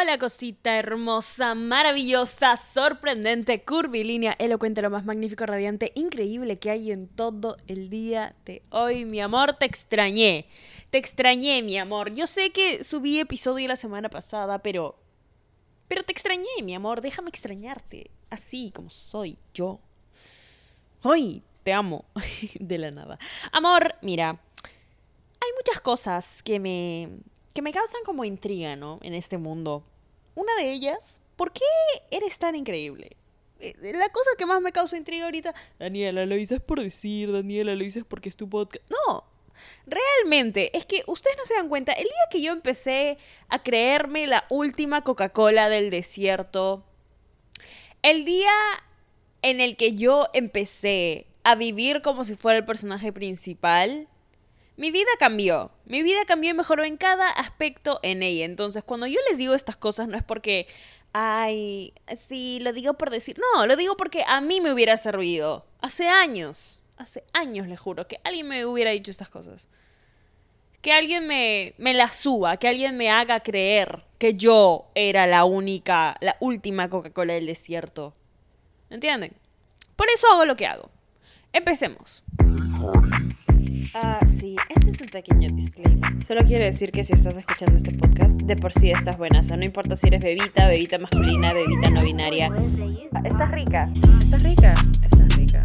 Hola cosita hermosa, maravillosa, sorprendente, curvilínea, elocuente, lo más magnífico, radiante, increíble que hay en todo el día de hoy. Mi amor, te extrañé. Te extrañé, mi amor. Yo sé que subí episodio la semana pasada, pero... Pero te extrañé, mi amor. Déjame extrañarte. Así como soy yo. Hoy te amo. de la nada. Amor, mira. Hay muchas cosas que me que me causan como intriga, ¿no? En este mundo. Una de ellas, ¿por qué eres tan increíble? Eh, la cosa que más me causa intriga ahorita, Daniela, lo dices por decir, Daniela, lo dices porque es tu podcast. No, realmente, es que ustedes no se dan cuenta, el día que yo empecé a creerme la última Coca-Cola del desierto, el día en el que yo empecé a vivir como si fuera el personaje principal, mi vida cambió. Mi vida cambió y mejoró en cada aspecto en ella. Entonces, cuando yo les digo estas cosas, no es porque, ay, sí, lo digo por decir. No, lo digo porque a mí me hubiera servido. Hace años, hace años, les juro, que alguien me hubiera dicho estas cosas. Que alguien me, me la suba, que alguien me haga creer que yo era la única, la última Coca-Cola del desierto. ¿Entienden? Por eso hago lo que hago. Empecemos. Ah, sí, es un pequeño disclaimer. Solo quiero decir que si estás escuchando este podcast, de por sí estás buena. O sea, no importa si eres bebita, bebita masculina, bebita no binaria. Estás rica. Estás rica. Estás rica.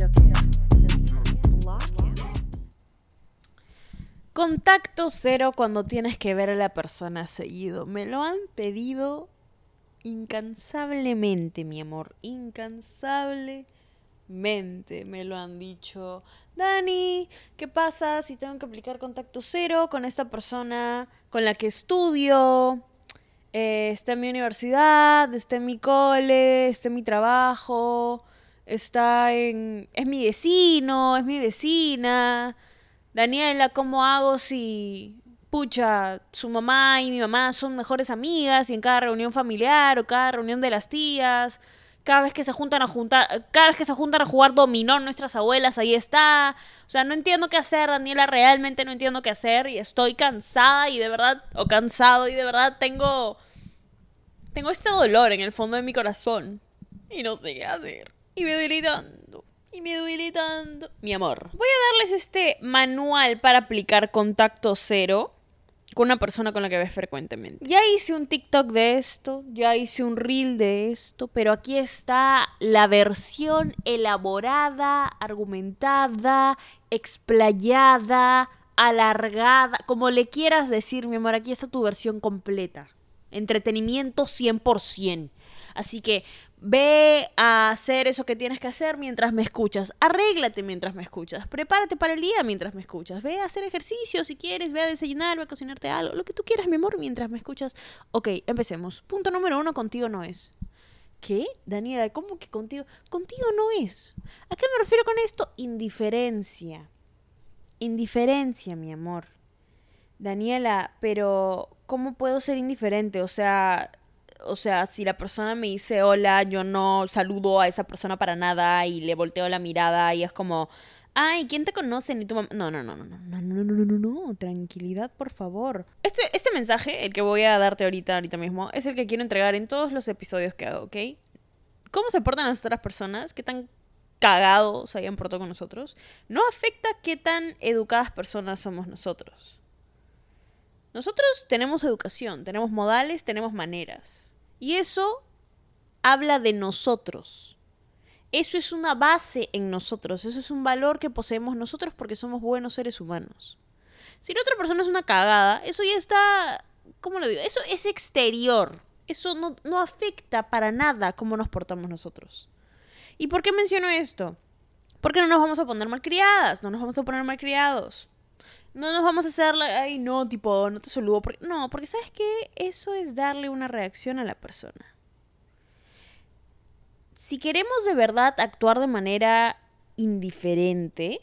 Lo que Contacto cero cuando tienes que ver a la persona seguido. Me lo han pedido incansablemente, mi amor. Incansablemente me lo han dicho. Dani, ¿qué pasa si tengo que aplicar contacto cero con esta persona con la que estudio? Eh, está en mi universidad, está en mi cole, está en mi trabajo, está en... es mi vecino, es mi vecina. Daniela, ¿cómo hago si, pucha, su mamá y mi mamá son mejores amigas y en cada reunión familiar o cada reunión de las tías cada vez que se juntan a juntar, cada vez que se juntan a jugar dominó nuestras abuelas, ahí está. O sea, no entiendo qué hacer, Daniela, realmente no entiendo qué hacer y estoy cansada y de verdad, o cansado y de verdad tengo, tengo este dolor en el fondo de mi corazón y no sé qué hacer. Y me duele tanto. Y me duele tanto. Mi amor. Voy a darles este manual para aplicar contacto cero con una persona con la que ves frecuentemente. Ya hice un TikTok de esto, ya hice un reel de esto, pero aquí está la versión elaborada, argumentada, explayada, alargada, como le quieras decir, mi amor, aquí está tu versión completa. Entretenimiento 100%. Así que Ve a hacer eso que tienes que hacer mientras me escuchas. Arréglate mientras me escuchas. Prepárate para el día mientras me escuchas. Ve a hacer ejercicio si quieres. Ve a desayunar, ve a cocinarte algo. Lo que tú quieras, mi amor, mientras me escuchas. Ok, empecemos. Punto número uno, contigo no es. ¿Qué? Daniela, ¿cómo que contigo? Contigo no es. ¿A qué me refiero con esto? Indiferencia. Indiferencia, mi amor. Daniela, pero ¿cómo puedo ser indiferente? O sea, o sea, si la persona me dice hola, yo no saludo a esa persona para nada y le volteo la mirada y es como, ay, ¿quién te conoce? Ni tu mamá. No, no, no, no, no, no, no, no, no, no, tranquilidad, por favor. Este, este mensaje, el que voy a darte ahorita, ahorita mismo, es el que quiero entregar en todos los episodios que hago, ¿ok? ¿Cómo se portan las otras personas? ¿Qué tan cagados hayan portado con nosotros? No afecta qué tan educadas personas somos nosotros. Nosotros tenemos educación, tenemos modales, tenemos maneras. Y eso habla de nosotros. Eso es una base en nosotros, eso es un valor que poseemos nosotros porque somos buenos seres humanos. Si la otra persona es una cagada, eso ya está, ¿cómo lo digo? Eso es exterior. Eso no, afecta para nada cómo nos portamos nosotros. ¿Y por qué menciono esto? Porque no nos vamos a poner malcriadas, no nos vamos a poner malcriados. No nos vamos a hacer, ay, no, tipo, no te saludo. Porque, no, porque sabes que eso es darle una reacción a la persona. Si queremos de verdad actuar de manera indiferente,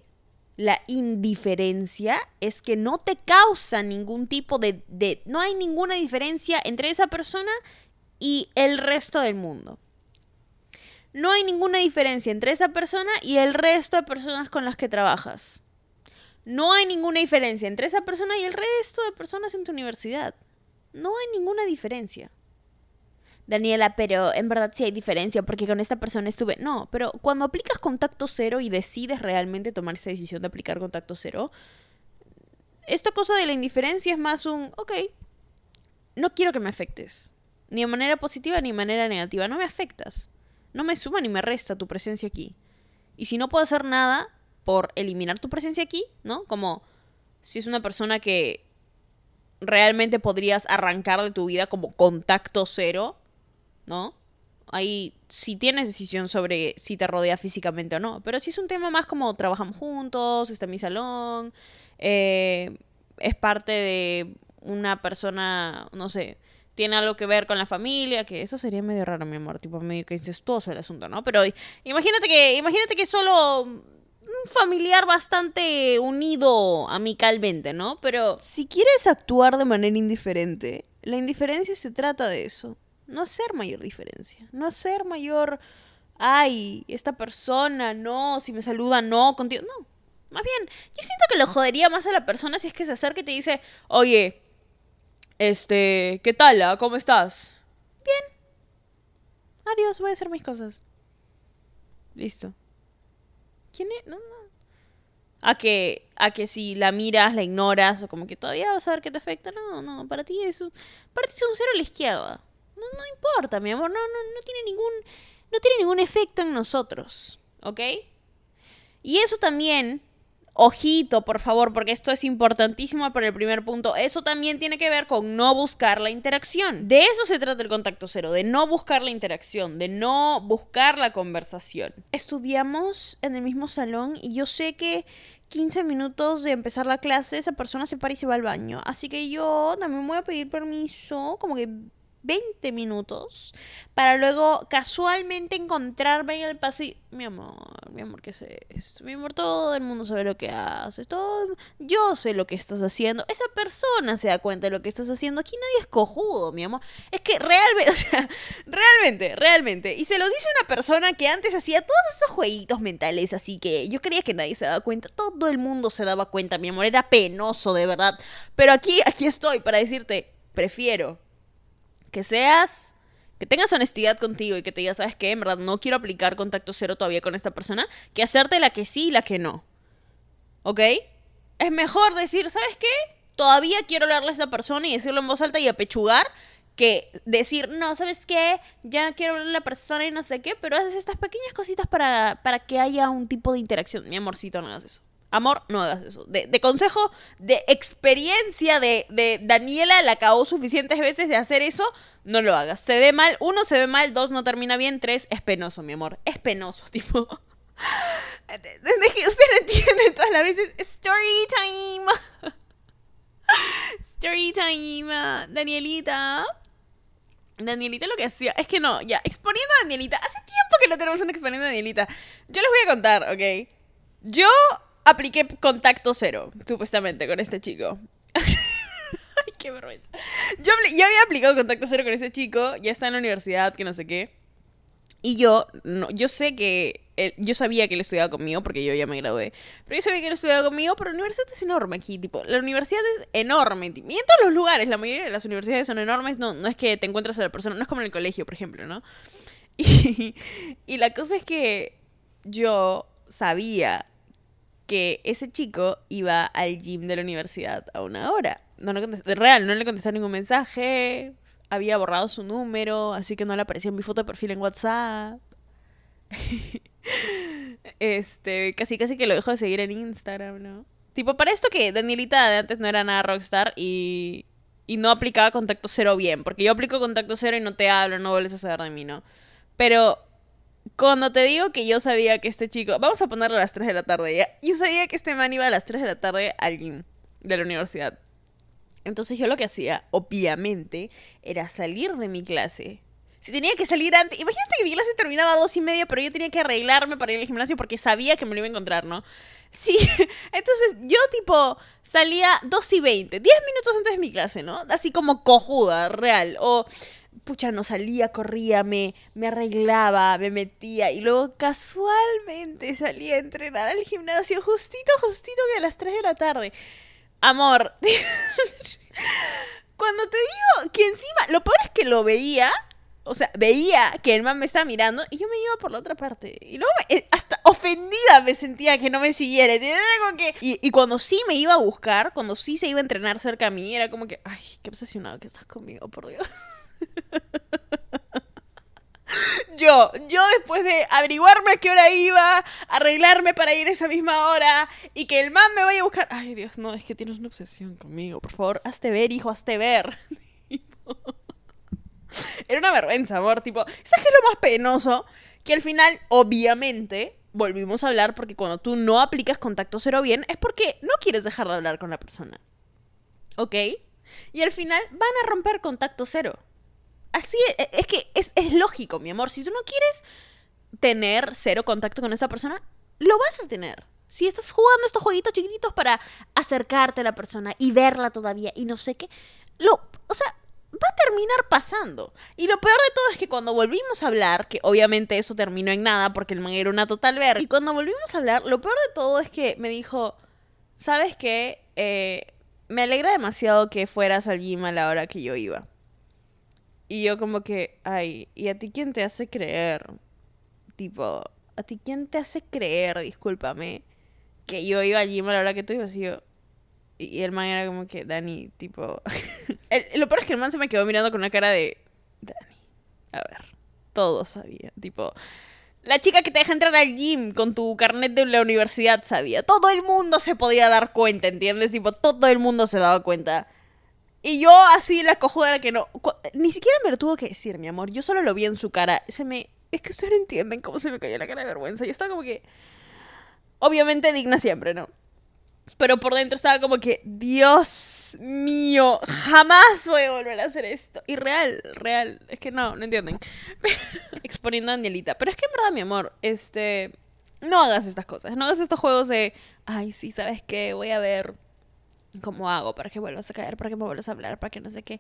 la indiferencia es que no te causa ningún tipo de, de, No hay ninguna diferencia entre esa persona y el resto del mundo. No hay ninguna diferencia entre esa persona y el resto de personas con las que trabajas. No hay ninguna diferencia entre esa persona y el resto de personas en tu universidad. No hay ninguna diferencia. Daniela, pero en verdad sí hay diferencia porque con esta persona estuve... No, pero cuando aplicas contacto cero y decides realmente tomar esa decisión de aplicar contacto cero, esta cosa de la indiferencia es más un, ok, no quiero que me afectes. Ni de manera positiva ni de manera negativa. No me afectas. No me suma ni me resta tu presencia aquí. Y si no puedo hacer nada por eliminar tu presencia aquí, ¿no? Como si es una persona que realmente podrías arrancar de tu vida como contacto cero, ¿no? Ahí si tienes decisión sobre si te rodea físicamente o no. Pero si es un tema más como trabajamos juntos, está en mi salón, eh, es parte de una persona, no sé, tiene algo que ver con la familia, que eso sería medio raro, mi amor, tipo medio que incestuoso el asunto, ¿no? Pero imagínate que, imagínate que solo un familiar bastante unido amicalmente, ¿no? Pero si quieres actuar de manera indiferente, la indiferencia se trata de eso. No hacer mayor diferencia. No hacer mayor. Ay, esta persona, no, si me saluda, no, contigo. No. Más bien, yo siento que lo jodería más a la persona si es que se acerca y te dice, oye, este, ¿qué tal? Ah? ¿Cómo estás? Bien. Adiós, voy a hacer mis cosas. Listo. ¿Quién es? No, no. A que, a que si la miras, la ignoras, o como que todavía vas a ver que te afecta. No, no, para ti es un, para ti es un cero a la izquierda. No, no importa, mi amor. No, no, no tiene ningún, no tiene ningún efecto en nosotros. ¿Ok? Y eso también Ojito, por favor, porque esto es importantísimo para el primer punto. Eso también tiene que ver con no buscar la interacción. De eso se trata el contacto cero, de no buscar la interacción, de no buscar la conversación. Estudiamos en el mismo salón y yo sé que 15 minutos de empezar la clase esa persona se para y se va al baño. Así que yo también voy a pedir permiso, como que 20 minutos para luego casualmente encontrarme en el pasillo. Mi amor, mi amor, ¿qué es esto? Mi amor, todo el mundo sabe lo que haces. Todo... Yo sé lo que estás haciendo. Esa persona se da cuenta de lo que estás haciendo. Aquí nadie es cojudo, mi amor. Es que realmente, o sea, realmente, realmente. Y se lo dice una persona que antes hacía todos esos jueguitos mentales, así que yo creía que nadie se daba cuenta. Todo el mundo se daba cuenta, mi amor. Era penoso, de verdad. Pero aquí, aquí estoy para decirte, prefiero que seas, que tengas honestidad contigo y que te digas, ¿sabes qué? En verdad no quiero aplicar contacto cero todavía con esta persona, que hacerte la que sí y la que no. ¿Ok? Es mejor decir, ¿sabes qué? Todavía quiero hablarle a esta persona y decirlo en voz alta y apechugar que decir, no, ¿sabes qué? Ya quiero hablarle a la persona y no sé qué, pero haces estas pequeñas cositas para, para que haya un tipo de interacción. Mi amorcito, no hagas eso. Amor, no hagas eso. De, consejo, de experiencia de, Daniela, la acabó suficientes veces de hacer eso, no lo hagas. Se ve mal, uno, se ve mal, dos, no termina bien, tres, es penoso, mi amor. Es penoso, tipo. Usted no entiende todas las veces. Story time. Story time. Danielita. Danielita lo que hacía. Es que no, ya, exponiendo a Danielita. Hace tiempo que no tenemos un exponiendo a Danielita. Yo les voy a contar, ¿ok? Yo apliqué contacto cero, supuestamente, con este chico. Ay, qué vergüenza. Yo, había aplicado contacto cero con ese chico, ya está en la universidad, que no sé qué. Y yo, no, yo sé que yo sabía que él estudiaba conmigo porque yo ya me gradué. Pero yo sabía que él estudiaba conmigo, pero la universidad es enorme aquí, tipo, la universidad es enorme. Y en todos los lugares, la mayoría de las universidades son enormes, no, no es que te encuentras a la persona, no es como en el colegio, por ejemplo, ¿no? Y, y la cosa es que yo sabía que ese chico iba al gym de la universidad a una hora. No le contestó, real, no le contestó ningún mensaje, había borrado su número, así que no le aparecía mi foto de perfil en WhatsApp. este, casi casi que lo dejó de seguir en Instagram, ¿no? Tipo, para esto que Danielita de antes no era nada rockstar y, y no aplicaba contacto cero bien, porque yo aplico contacto cero y no te hablo, no vuelves a saber de mí, ¿no? Pero cuando te digo que yo sabía que este chico, vamos a ponerlo a las 3 de la tarde ya, yo sabía que este man iba a las 3 de la tarde a alguien de la universidad. Entonces yo lo que hacía, obviamente, era salir de mi clase. Si tenía que salir antes, imagínate que mi clase terminaba a dos y media, pero yo tenía que arreglarme para ir al gimnasio porque sabía que me lo iba a encontrar, ¿no? Sí, entonces yo tipo salía dos y veinte, diez minutos antes de mi clase, ¿no? Así como cojuda, real. O pucha, no salía, corría, me, me arreglaba, me metía y luego casualmente salía a entrenar al gimnasio justito, justito que a las 3 de la tarde. Amor, cuando te digo que encima, lo peor es que lo veía, o sea, veía que el man me estaba mirando y yo me iba por la otra parte. Y luego me- eh, hasta ofendida me sentía que no me siguiera. como que- Y, y cuando sí me iba a buscar, cuando sí se iba a entrenar cerca a mí, era como que, ay, qué obsesionado que estás conmigo, por Dios. Yo, yo después de averiguarme a qué hora iba, arreglarme para ir esa misma hora y que el man me vaya a buscar. Ay, Dios, no, es que tienes una obsesión conmigo. Por favor, hazte ver, hijo, hazte ver. Era una vergüenza, amor. Tipo, ¿sabes qué es lo más penoso? Que al final, obviamente, volvimos a hablar porque cuando tú no aplicas contacto cero bien es porque no quieres dejar de hablar con la persona. ¿Ok? Y al final van a romper contacto cero. Así es, es que es, es lógico, mi amor. Si tú no quieres tener cero contacto con esa persona, lo vas a tener. Si estás jugando estos jueguitos chiquititos para acercarte a la persona y verla todavía y no sé qué, lo, o sea, va a terminar pasando. Y lo peor de todo es que cuando volvimos a hablar, que obviamente eso terminó en nada porque el man era una total verga, y cuando volvimos a hablar, lo peor de todo es que me dijo, ¿sabes qué? Eh, me alegra demasiado que fueras al gym a la hora que yo iba. Y yo como que, ay, ¿y a ti quién te hace creer? Tipo, ¿a ti quién te hace creer, discúlpame, que yo iba al gym a la hora que tú ibas? Y yo, y el man era como que, Dani, tipo... el- lo peor es que el man se me quedó mirando con una cara de, Dani, a ver, todo sabía, tipo... La chica que te deja entrar al gym con tu carnet de la universidad sabía. Todo el mundo se podía dar cuenta, ¿entiendes? Tipo, todo el mundo se daba cuenta. Y yo así la cojuda la que no... Ni siquiera me lo tuvo que decir, mi amor. Yo solo lo vi en su cara. Se me... Es que ustedes no entienden cómo se me cayó la cara de vergüenza. Yo estaba como que... Obviamente digna siempre, ¿no? Pero por dentro estaba como que, Dios mío, jamás voy a volver a hacer esto. Y real, real. Es que no, no entienden. Exponiendo a Danielita. Pero es que en verdad, mi amor, este... No hagas estas cosas. No hagas estos juegos de, ay, sí, ¿sabes qué? Voy a ver cómo hago para que vuelvas a caer, para que me vuelvas a hablar, para que no sé qué.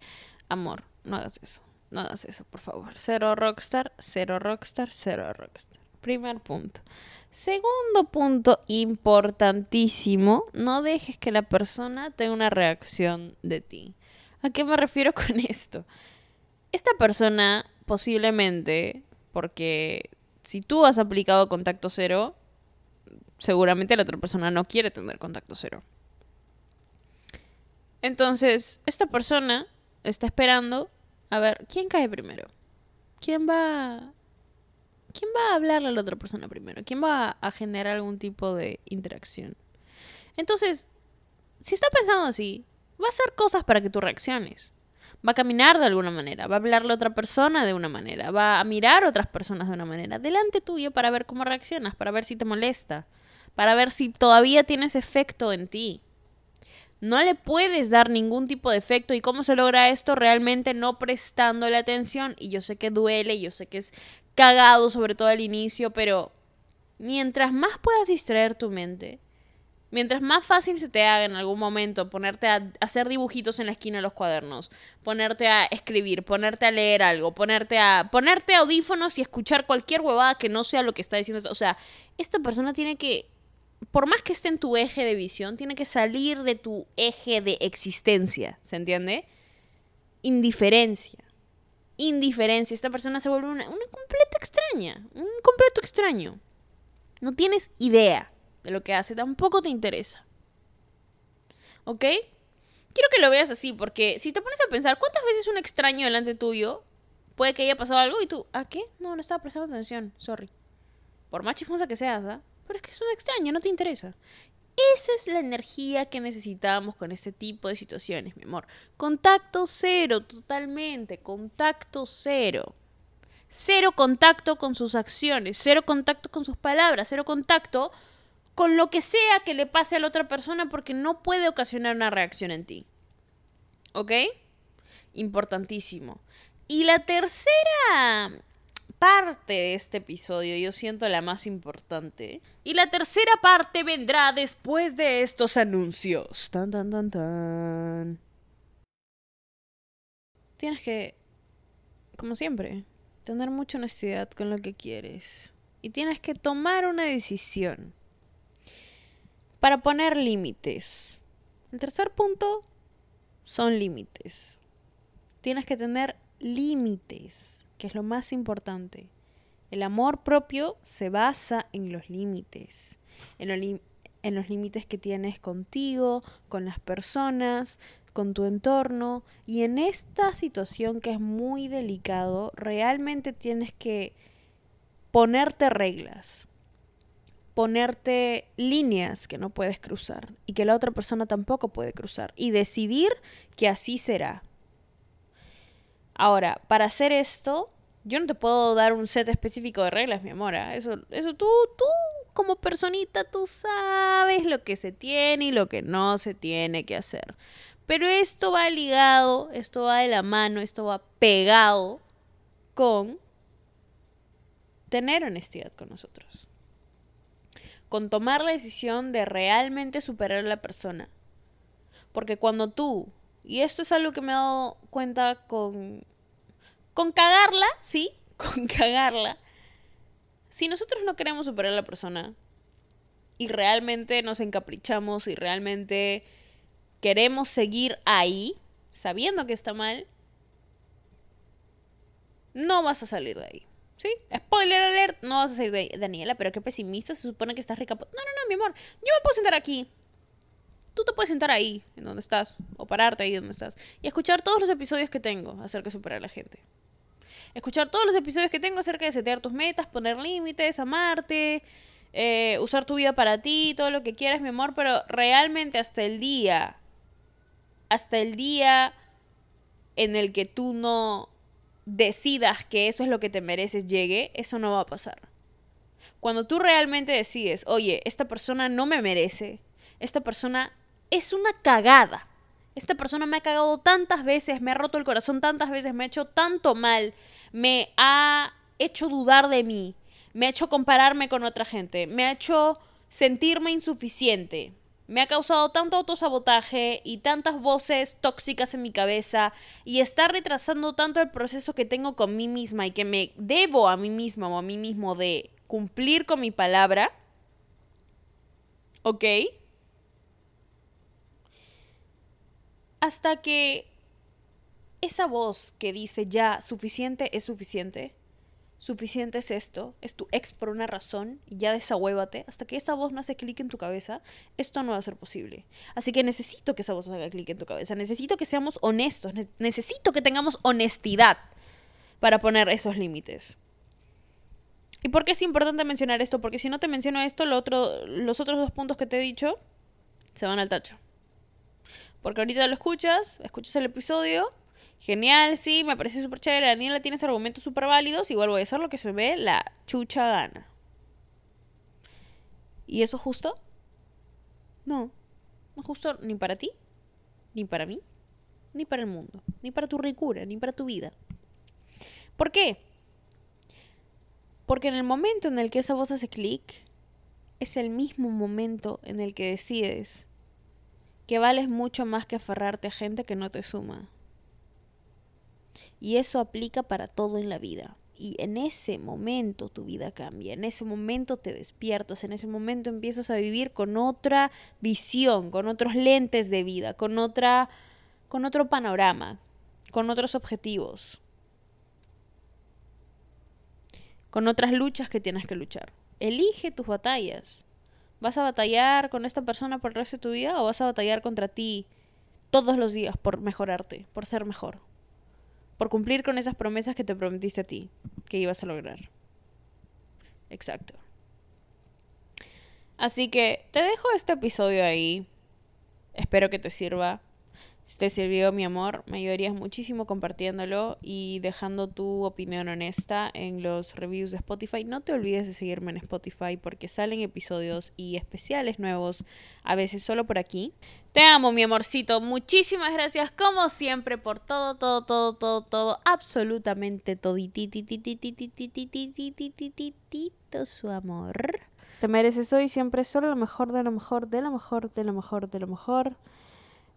Amor, no hagas eso. No hagas eso, por favor. Cero rockstar, cero rockstar, cero rockstar. Primer punto. Segundo punto importantísimo, no dejes que la persona tenga una reacción de ti. ¿A qué me refiero con esto? Esta persona posiblemente, porque si tú has aplicado contacto cero, seguramente la otra persona no quiere tener contacto cero. Entonces, esta persona está esperando a ver quién cae primero. ¿Quién va quién va a hablarle a la otra persona primero? ¿Quién va a generar algún tipo de interacción? Entonces, si está pensando así, va a hacer cosas para que tú reacciones. Va a caminar de alguna manera, va a hablarle a otra persona de una manera, va a mirar a otras personas de una manera, delante tuyo para ver cómo reaccionas, para ver si te molesta, para ver si todavía tienes efecto en ti. No le puedes dar ningún tipo de efecto. ¿Y cómo se logra esto? Realmente no prestándole atención. Y yo sé que duele, yo sé que es cagado, sobre todo al inicio, pero mientras más puedas distraer tu mente, mientras más fácil se te haga en algún momento ponerte a hacer dibujitos en la esquina de los cuadernos, ponerte a escribir, ponerte a leer algo, ponerte a ponerte audífonos y escuchar cualquier huevada que no sea lo que está diciendo. O sea, esta persona tiene que por más que esté en tu eje de visión, tiene que salir de tu eje de existencia, ¿se entiende? Indiferencia. Indiferencia. Esta persona se vuelve una, una completa extraña, un completo extraño. No tienes idea de lo que hace, tampoco te interesa. ¿Ok? Quiero que lo veas así, porque si te pones a pensar, ¿cuántas veces un extraño delante tuyo puede que haya pasado algo y tú, ¿a qué? No, no estaba prestando atención, sorry. Por más chismosa que seas, ¿ah? Pero es que es un extraño, no te interesa. Esa es la energía que necesitamos con este tipo de situaciones, mi amor. Contacto cero, totalmente. Contacto cero. Cero contacto con sus acciones, cero contacto con sus palabras, cero contacto con lo que sea que le pase a la otra persona porque no puede ocasionar una reacción en ti. ¿Ok? Importantísimo. Y la tercera parte de este episodio, yo siento la más importante. Y la tercera parte vendrá después de estos anuncios. Tan, tan, tan, tan. Tienes que, como siempre, tener mucha honestidad con lo que quieres. Y tienes que tomar una decisión para poner límites. El tercer punto son límites. tienes que tener límites, que es lo más importante. El amor propio se basa en los límites, en, en los límites que tienes contigo, con las personas, con tu entorno. Y en esta situación que es muy delicado, realmente tienes que ponerte reglas, ponerte líneas que no puedes cruzar y que la otra persona tampoco puede cruzar y decidir que así será. Ahora, para hacer esto, yo no te puedo dar un set específico de reglas, mi amor. ¿ah? Eso, eso tú, tú, como personita, tú sabes lo que se tiene y lo que no se tiene que hacer. Pero esto va ligado, esto va de la mano, esto va pegado con tener honestidad con nosotros. Con tomar la decisión de realmente superar a la persona. Porque cuando tú, y esto es algo que me he dado cuenta con, con cagarla, sí, con cagarla. Si nosotros no queremos superar a la persona y realmente nos encaprichamos y realmente queremos seguir ahí, sabiendo que está mal, no vas a salir de ahí. ¿Sí? Spoiler alert, no vas a salir de ahí. Daniela, pero qué pesimista, se supone que estás rica. No, no, no, mi amor, yo me puedo sentar aquí. Tú te puedes sentar ahí, en donde estás, o pararte ahí donde estás, y escuchar todos los episodios que tengo acerca de superar a la gente. Escuchar todos los episodios que tengo acerca de setear tus metas, poner límites, amarte, eh, usar tu vida para ti, todo lo que quieras, mi amor, pero realmente hasta el día, hasta el día en el que tú no decidas que eso es lo que te mereces llegue, eso no va a pasar. Cuando tú realmente decides, oye, esta persona no me merece, esta persona es una cagada, esta persona me ha cagado tantas veces, me ha roto el corazón tantas veces, me ha hecho tanto mal, me ha hecho dudar de mí, me ha hecho compararme con otra gente, me ha hecho sentirme insuficiente, me ha causado tanto autosabotaje y tantas voces tóxicas en mi cabeza y está retrasando tanto el proceso que tengo con mí misma y que me debo a mí misma o a mí mismo de cumplir con mi palabra. ¿Ok? Hasta que esa voz que dice ya suficiente es suficiente suficiente es esto, es tu ex por una razón y ya desahuévate, hasta que esa voz no hace clic en tu cabeza, esto no va a ser posible. Así que necesito que esa voz haga clic en tu cabeza, necesito que seamos honestos, necesito que tengamos honestidad para poner esos límites. ¿Y por qué es importante mencionar esto? Porque si no te menciono esto, lo otro, los otros dos puntos que te he dicho se van al tacho. Porque ahorita lo escuchas, escuchas el episodio Genial, sí, me parece súper chévere. Daniela tiene argumentos súper válidos. Igual voy a hacer lo que se ve la chucha gana. ¿Y eso justo? No. No justo ni para ti, ni para mí, ni para el mundo, ni para tu ricura, ni para tu vida. ¿Por qué? Porque en el momento en el que esa voz hace clic, es el mismo momento en el que decides que vales mucho más que aferrarte a gente que no te suma. Y eso aplica para todo en la vida. Y en ese momento tu vida cambia, en ese momento te despiertas, en ese momento empiezas a vivir con otra visión, con otros lentes de vida, con otra con otro panorama, con otros objetivos, con otras luchas que tienes que luchar. Elige tus batallas. ¿Vas a batallar con esta persona por el resto de tu vida o vas a batallar contra ti todos los días por mejorarte, por ser mejor? Por cumplir con esas promesas que te prometiste a ti, que ibas a lograr. Exacto. Así que te dejo este episodio ahí. Espero que te sirva. Si te sirvió mi amor, me ayudarías muchísimo compartiéndolo y dejando tu opinión honesta en los reviews de Spotify. No te olvides de seguirme en Spotify porque salen episodios y especiales nuevos a veces solo por aquí. Te amo, mi amorcito. Muchísimas gracias como siempre por todo, todo, todo, todo, todo, absolutamente todo su amor. Te mereces hoy siempre solo lo mejor de lo mejor, de lo mejor, de lo mejor, de lo mejor.